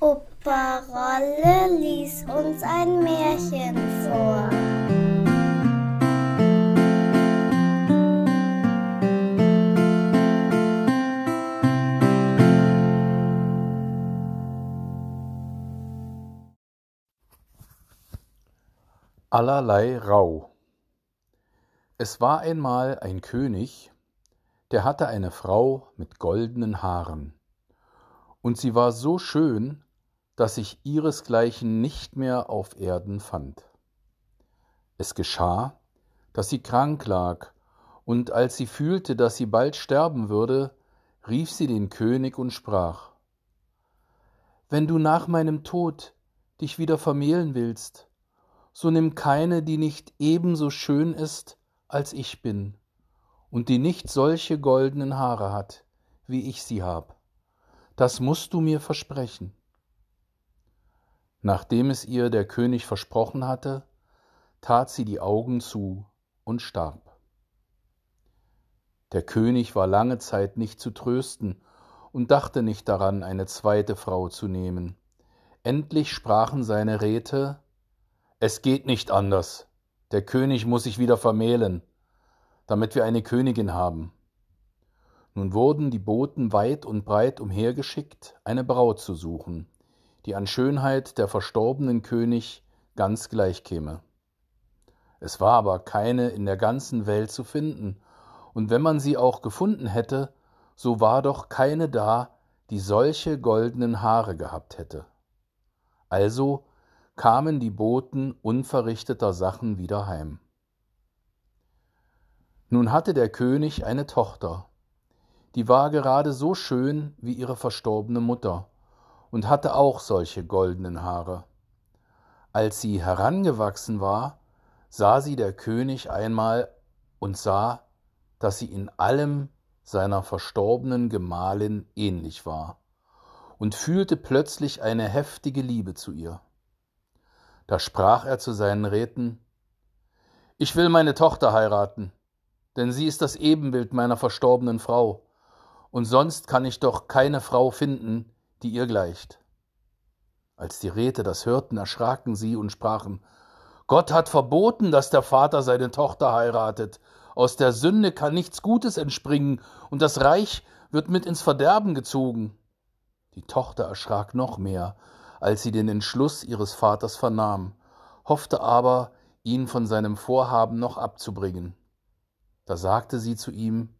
Opa Rolle lies uns ein Märchen vor. Allerlei Rau. Es war einmal ein König, der hatte eine Frau mit goldenen Haaren, und sie war so schön, dass sich ihresgleichen nicht mehr auf Erden fand. Es geschah, dass sie krank lag, und als sie fühlte, dass sie bald sterben würde, rief sie den König und sprach Wenn du nach meinem Tod dich wieder vermählen willst, so nimm keine, die nicht ebenso schön ist, als ich bin, und die nicht solche goldenen Haare hat, wie ich sie hab. Das musst du mir versprechen. Nachdem es ihr der König versprochen hatte, tat sie die Augen zu und starb. Der König war lange Zeit nicht zu trösten und dachte nicht daran, eine zweite Frau zu nehmen. Endlich sprachen seine Räte es geht nicht anders. Der König muss sich wieder vermählen, damit wir eine Königin haben. Nun wurden die Boten weit und breit umhergeschickt, eine Braut zu suchen, die an Schönheit der verstorbenen König ganz gleich käme. Es war aber keine in der ganzen Welt zu finden, und wenn man sie auch gefunden hätte, so war doch keine da, die solche goldenen Haare gehabt hätte. Also kamen die Boten unverrichteter Sachen wieder heim. Nun hatte der König eine Tochter, die war gerade so schön wie ihre verstorbene Mutter und hatte auch solche goldenen Haare. Als sie herangewachsen war, sah sie der König einmal und sah, dass sie in allem seiner verstorbenen Gemahlin ähnlich war und fühlte plötzlich eine heftige Liebe zu ihr. Da sprach er zu seinen Räten Ich will meine Tochter heiraten, denn sie ist das Ebenbild meiner verstorbenen Frau, und sonst kann ich doch keine Frau finden, die ihr gleicht. Als die Räte das hörten, erschraken sie und sprachen Gott hat verboten, dass der Vater seine Tochter heiratet. Aus der Sünde kann nichts Gutes entspringen, und das Reich wird mit ins Verderben gezogen. Die Tochter erschrak noch mehr als sie den Entschluss ihres Vaters vernahm, hoffte aber, ihn von seinem Vorhaben noch abzubringen. Da sagte sie zu ihm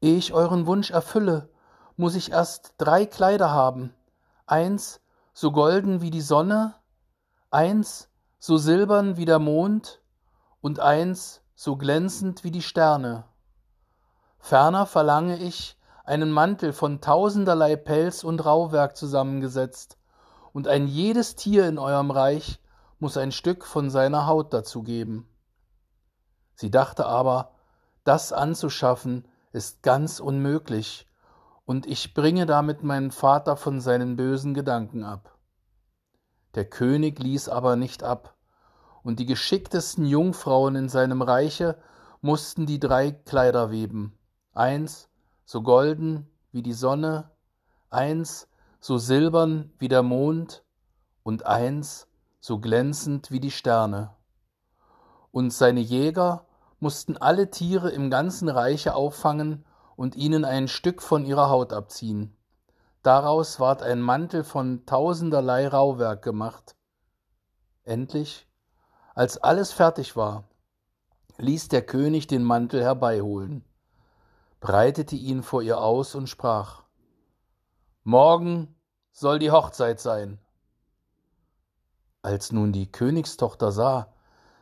Ehe ich euren Wunsch erfülle, muss ich erst drei Kleider haben, eins so golden wie die Sonne, eins so silbern wie der Mond und eins so glänzend wie die Sterne. Ferner verlange ich einen Mantel von tausenderlei Pelz und Rauwerk zusammengesetzt, und ein jedes Tier in eurem Reich muss ein Stück von seiner Haut dazu geben. Sie dachte aber, das anzuschaffen ist ganz unmöglich, und ich bringe damit meinen Vater von seinen bösen Gedanken ab. Der König ließ aber nicht ab, und die geschicktesten Jungfrauen in seinem Reiche mussten die drei Kleider weben, eins so golden wie die Sonne, eins so silbern wie der Mond und eins so glänzend wie die Sterne. Und seine Jäger mussten alle Tiere im ganzen Reiche auffangen und ihnen ein Stück von ihrer Haut abziehen. Daraus ward ein Mantel von tausenderlei Rauwerk gemacht. Endlich, als alles fertig war, ließ der König den Mantel herbeiholen, breitete ihn vor ihr aus und sprach Morgen soll die Hochzeit sein. Als nun die Königstochter sah,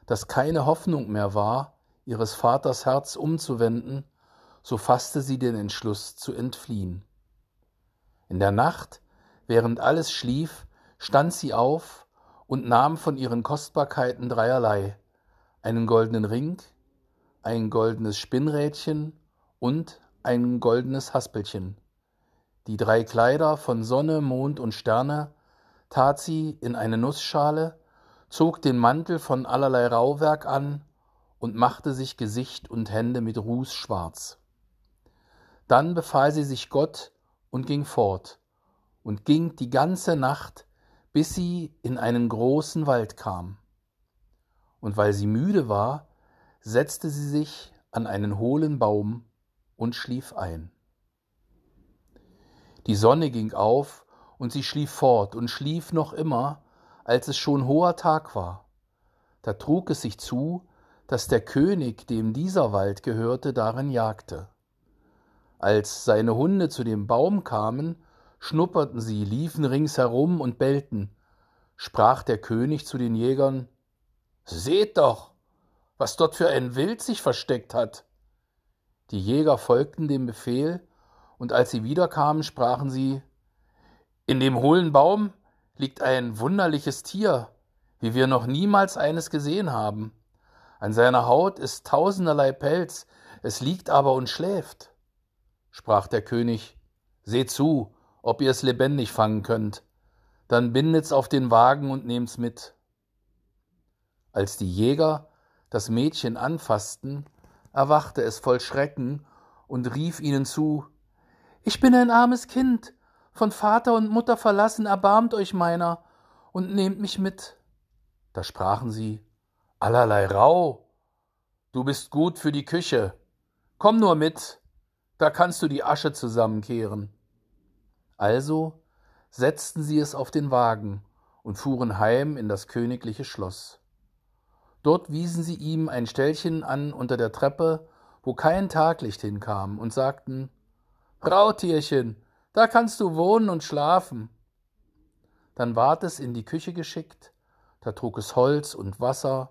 dass keine Hoffnung mehr war, ihres Vaters Herz umzuwenden, so fasste sie den Entschluss zu entfliehen. In der Nacht, während alles schlief, stand sie auf und nahm von ihren Kostbarkeiten dreierlei einen goldenen Ring, ein goldenes Spinnrädchen und ein goldenes Haspelchen die drei Kleider von Sonne, Mond und Sterne tat sie in eine Nussschale, zog den Mantel von allerlei Rauwerk an und machte sich Gesicht und Hände mit Ruß schwarz. Dann befahl sie sich Gott und ging fort und ging die ganze Nacht, bis sie in einen großen Wald kam. Und weil sie müde war, setzte sie sich an einen hohlen Baum und schlief ein. Die Sonne ging auf, und sie schlief fort und schlief noch immer, als es schon hoher Tag war. Da trug es sich zu, dass der König, dem dieser Wald gehörte, darin jagte. Als seine Hunde zu dem Baum kamen, schnupperten sie, liefen ringsherum und bellten. Sprach der König zu den Jägern Seht doch, was dort für ein Wild sich versteckt hat. Die Jäger folgten dem Befehl, und als sie wiederkamen, sprachen sie In dem hohlen Baum liegt ein wunderliches Tier, wie wir noch niemals eines gesehen haben. An seiner Haut ist tausenderlei Pelz, es liegt aber und schläft. Sprach der König Seht zu, ob ihr es lebendig fangen könnt, dann bindet's auf den Wagen und nehmt's mit. Als die Jäger das Mädchen anfassten, erwachte es voll Schrecken und rief ihnen zu Ich bin ein armes Kind, von Vater und Mutter verlassen, erbarmt euch meiner und nehmt mich mit. Da sprachen sie Allerlei Rau, du bist gut für die Küche, komm nur mit, da kannst du die Asche zusammenkehren. Also setzten sie es auf den Wagen und fuhren heim in das königliche Schloss. Dort wiesen sie ihm ein Ställchen an unter der Treppe, wo kein Taglicht hinkam, und sagten Brautierchen, da kannst du wohnen und schlafen. Dann ward es in die Küche geschickt, da trug es Holz und Wasser,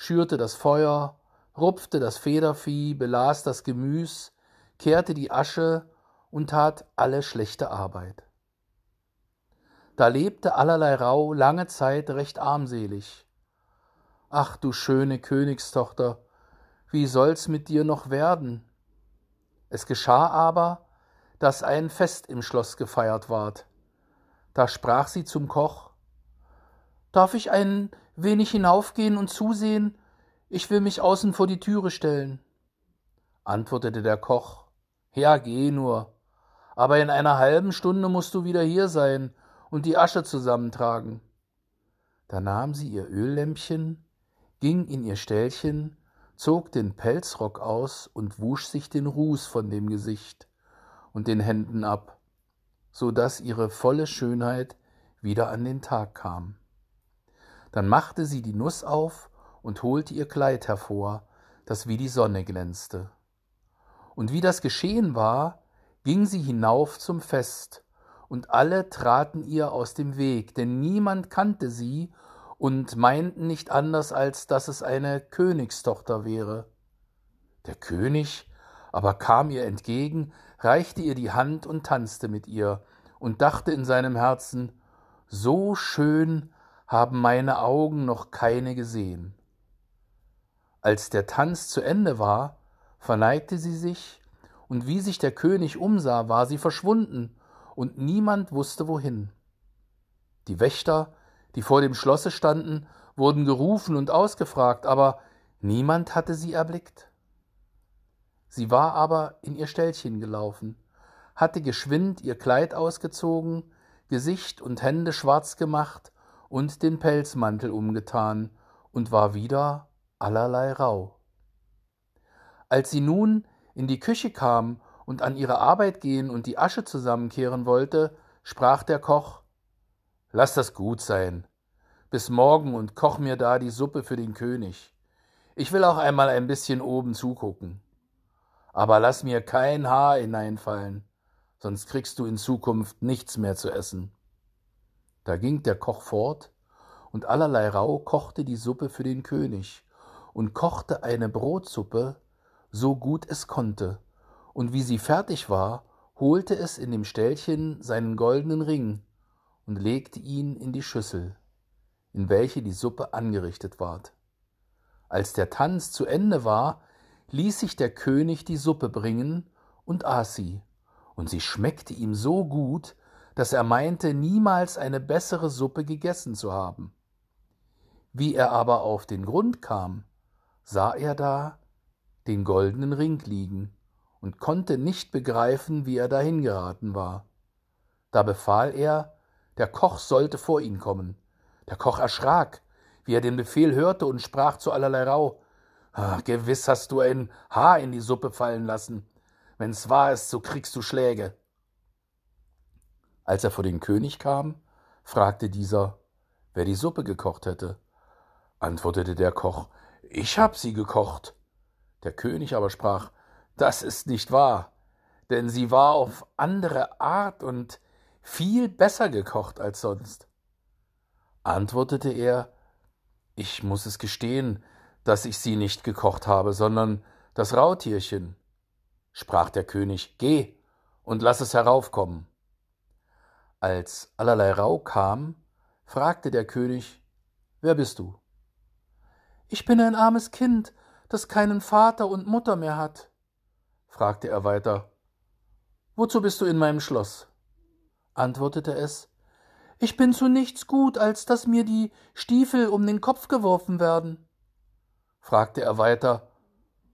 schürte das Feuer, rupfte das Federvieh, belas das Gemüs, kehrte die Asche und tat alle schlechte Arbeit. Da lebte allerlei Rau lange Zeit recht armselig. Ach du schöne Königstochter, wie soll's mit dir noch werden? Es geschah aber, dass ein Fest im Schloss gefeiert ward. Da sprach sie zum Koch Darf ich ein wenig hinaufgehen und zusehen? Ich will mich außen vor die Türe stellen. Antwortete der Koch Ja, geh nur aber in einer halben Stunde musst du wieder hier sein und die Asche zusammentragen. Da nahm sie ihr Öllämpchen, ging in ihr Ställchen, zog den Pelzrock aus und wusch sich den Ruß von dem Gesicht und den Händen ab, so dass ihre volle Schönheit wieder an den Tag kam. Dann machte sie die Nuss auf und holte ihr Kleid hervor, das wie die Sonne glänzte. Und wie das geschehen war, ging sie hinauf zum Fest, und alle traten ihr aus dem Weg, denn niemand kannte sie und meinten nicht anders, als dass es eine Königstochter wäre. Der König aber kam ihr entgegen, reichte ihr die Hand und tanzte mit ihr, und dachte in seinem Herzen, so schön haben meine Augen noch keine gesehen. Als der Tanz zu Ende war, verneigte sie sich und wie sich der König umsah, war sie verschwunden, und niemand wusste wohin. Die Wächter, die vor dem Schlosse standen, wurden gerufen und ausgefragt, aber niemand hatte sie erblickt. Sie war aber in ihr Ställchen gelaufen, hatte geschwind ihr Kleid ausgezogen, Gesicht und Hände schwarz gemacht und den Pelzmantel umgetan und war wieder allerlei rau. Als sie nun in die Küche kam und an ihre Arbeit gehen und die Asche zusammenkehren wollte, sprach der Koch Lass das gut sein. Bis morgen und koch mir da die Suppe für den König. Ich will auch einmal ein bisschen oben zugucken. Aber lass mir kein Haar hineinfallen, sonst kriegst du in Zukunft nichts mehr zu essen. Da ging der Koch fort, und allerlei Rau kochte die Suppe für den König und kochte eine Brotsuppe, so gut es konnte, und wie sie fertig war, holte es in dem Ställchen seinen goldenen Ring und legte ihn in die Schüssel, in welche die Suppe angerichtet ward. Als der Tanz zu Ende war, ließ sich der König die Suppe bringen und aß sie, und sie schmeckte ihm so gut, dass er meinte, niemals eine bessere Suppe gegessen zu haben. Wie er aber auf den Grund kam, sah er da den goldenen Ring liegen und konnte nicht begreifen, wie er dahin geraten war. Da befahl er, der Koch sollte vor ihn kommen. Der Koch erschrak, wie er den Befehl hörte und sprach zu allerlei Rau, ah, Gewiss hast du ein Haar in die Suppe fallen lassen. Wenn's wahr ist, so kriegst du Schläge. Als er vor den König kam, fragte dieser, wer die Suppe gekocht hätte. Antwortete der Koch, ich hab sie gekocht. Der König aber sprach, das ist nicht wahr, denn sie war auf andere Art und viel besser gekocht als sonst. Antwortete er, ich muss es gestehen, dass ich sie nicht gekocht habe, sondern das Rautierchen. Sprach der König, geh und lass es heraufkommen. Als allerlei Rau kam, fragte der König, wer bist du? Ich bin ein armes Kind, das keinen Vater und Mutter mehr hat, fragte er weiter. Wozu bist du in meinem Schloss? antwortete es. Ich bin zu nichts gut, als dass mir die Stiefel um den Kopf geworfen werden. fragte er weiter.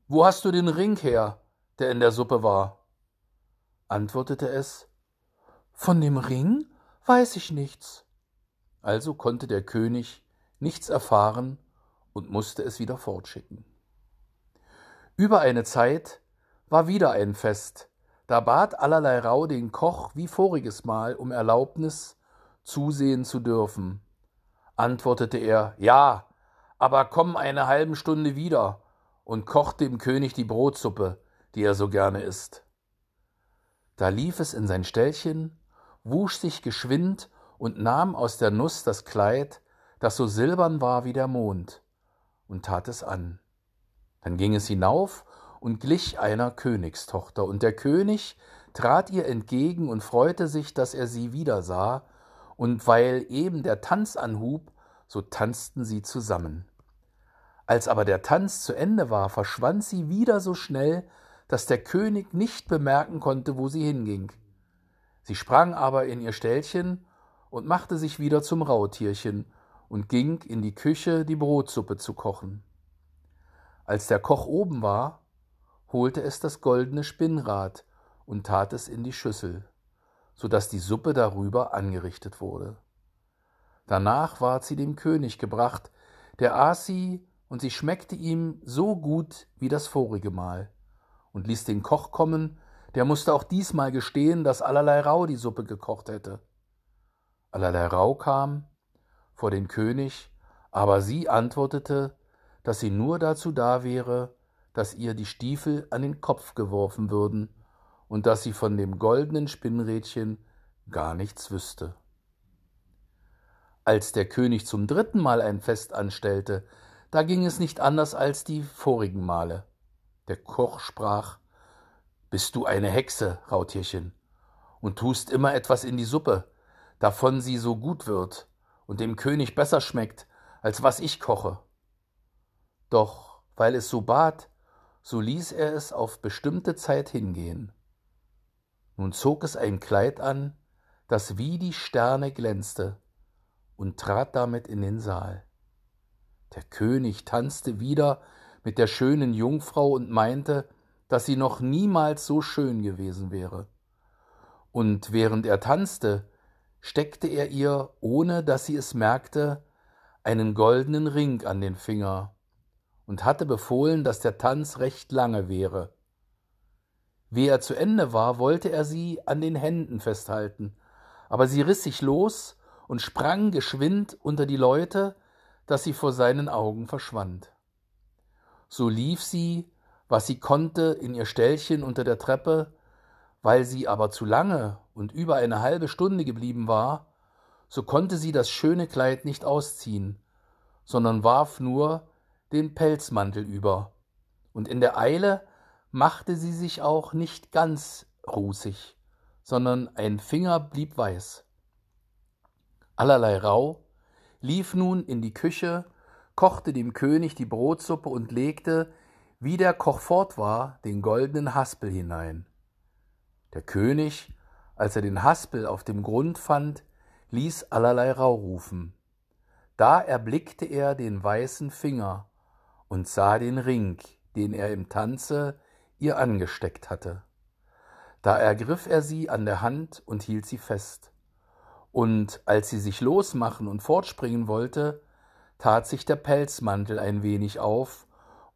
Wo hast du den Ring her, der in der Suppe war? antwortete es. Von dem Ring weiß ich nichts. Also konnte der König nichts erfahren und musste es wieder fortschicken. Über eine Zeit war wieder ein Fest, da bat allerlei Rau den Koch wie voriges Mal um Erlaubnis, zusehen zu dürfen. Antwortete er, ja, aber komm eine halben Stunde wieder und koch dem König die Brotsuppe, die er so gerne isst. Da lief es in sein Ställchen, wusch sich geschwind und nahm aus der Nuss das Kleid, das so silbern war wie der Mond, und tat es an. Dann ging es hinauf und glich einer Königstochter, und der König trat ihr entgegen und freute sich, dass er sie wieder sah, und weil eben der Tanz anhub, so tanzten sie zusammen. Als aber der Tanz zu Ende war, verschwand sie wieder so schnell, dass der König nicht bemerken konnte, wo sie hinging. Sie sprang aber in ihr Ställchen und machte sich wieder zum Rautierchen und ging in die Küche, die Brotsuppe zu kochen. Als der Koch oben war, holte es das goldene Spinnrad und tat es in die Schüssel, so dass die Suppe darüber angerichtet wurde. Danach ward sie dem König gebracht, der aß sie, und sie schmeckte ihm so gut wie das vorige Mal, und ließ den Koch kommen, der musste auch diesmal gestehen, dass allerlei Rau die Suppe gekocht hätte. Allerlei Rau kam vor den König, aber sie antwortete, dass sie nur dazu da wäre, dass ihr die Stiefel an den Kopf geworfen würden und dass sie von dem goldenen Spinnrädchen gar nichts wüsste. Als der König zum dritten Mal ein Fest anstellte, da ging es nicht anders als die vorigen Male. Der Koch sprach Bist du eine Hexe, Rautierchen, und tust immer etwas in die Suppe, davon sie so gut wird und dem König besser schmeckt, als was ich koche. Doch weil es so bat, so ließ er es auf bestimmte Zeit hingehen. Nun zog es ein Kleid an, das wie die Sterne glänzte, und trat damit in den Saal. Der König tanzte wieder mit der schönen Jungfrau und meinte, dass sie noch niemals so schön gewesen wäre. Und während er tanzte, steckte er ihr, ohne dass sie es merkte, einen goldenen Ring an den Finger und hatte befohlen, dass der Tanz recht lange wäre. Wie er zu Ende war, wollte er sie an den Händen festhalten, aber sie riss sich los und sprang geschwind unter die Leute, dass sie vor seinen Augen verschwand. So lief sie, was sie konnte, in ihr Ställchen unter der Treppe, weil sie aber zu lange und über eine halbe Stunde geblieben war, so konnte sie das schöne Kleid nicht ausziehen, sondern warf nur den Pelzmantel über, und in der Eile machte sie sich auch nicht ganz rußig, sondern ein Finger blieb weiß. Allerlei Rau lief nun in die Küche, kochte dem König die Brotsuppe und legte, wie der Koch fort war, den goldenen Haspel hinein. Der König, als er den Haspel auf dem Grund fand, ließ allerlei Rau rufen. Da erblickte er den weißen Finger und sah den Ring, den er im Tanze ihr angesteckt hatte. Da ergriff er sie an der Hand und hielt sie fest. Und als sie sich losmachen und fortspringen wollte, tat sich der Pelzmantel ein wenig auf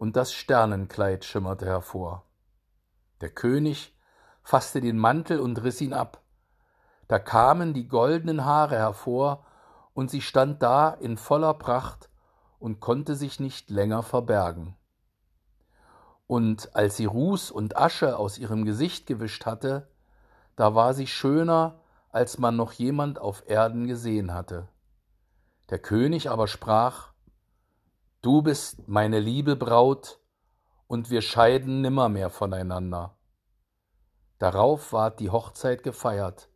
und das Sternenkleid schimmerte hervor. Der König fasste den Mantel und riss ihn ab. Da kamen die goldenen Haare hervor, und sie stand da in voller Pracht und konnte sich nicht länger verbergen. Und als sie Ruß und Asche aus ihrem Gesicht gewischt hatte, da war sie schöner, als man noch jemand auf Erden gesehen hatte. Der König aber sprach, Du bist meine liebe Braut, und wir scheiden nimmermehr voneinander. Darauf ward die Hochzeit gefeiert,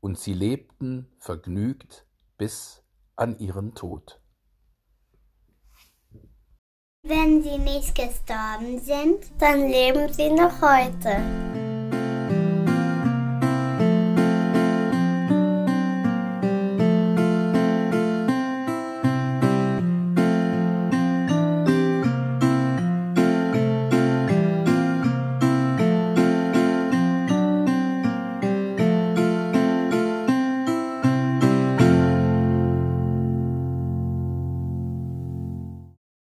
und sie lebten vergnügt bis an ihren Tod. Wenn sie nicht gestorben sind, dann leben sie noch heute.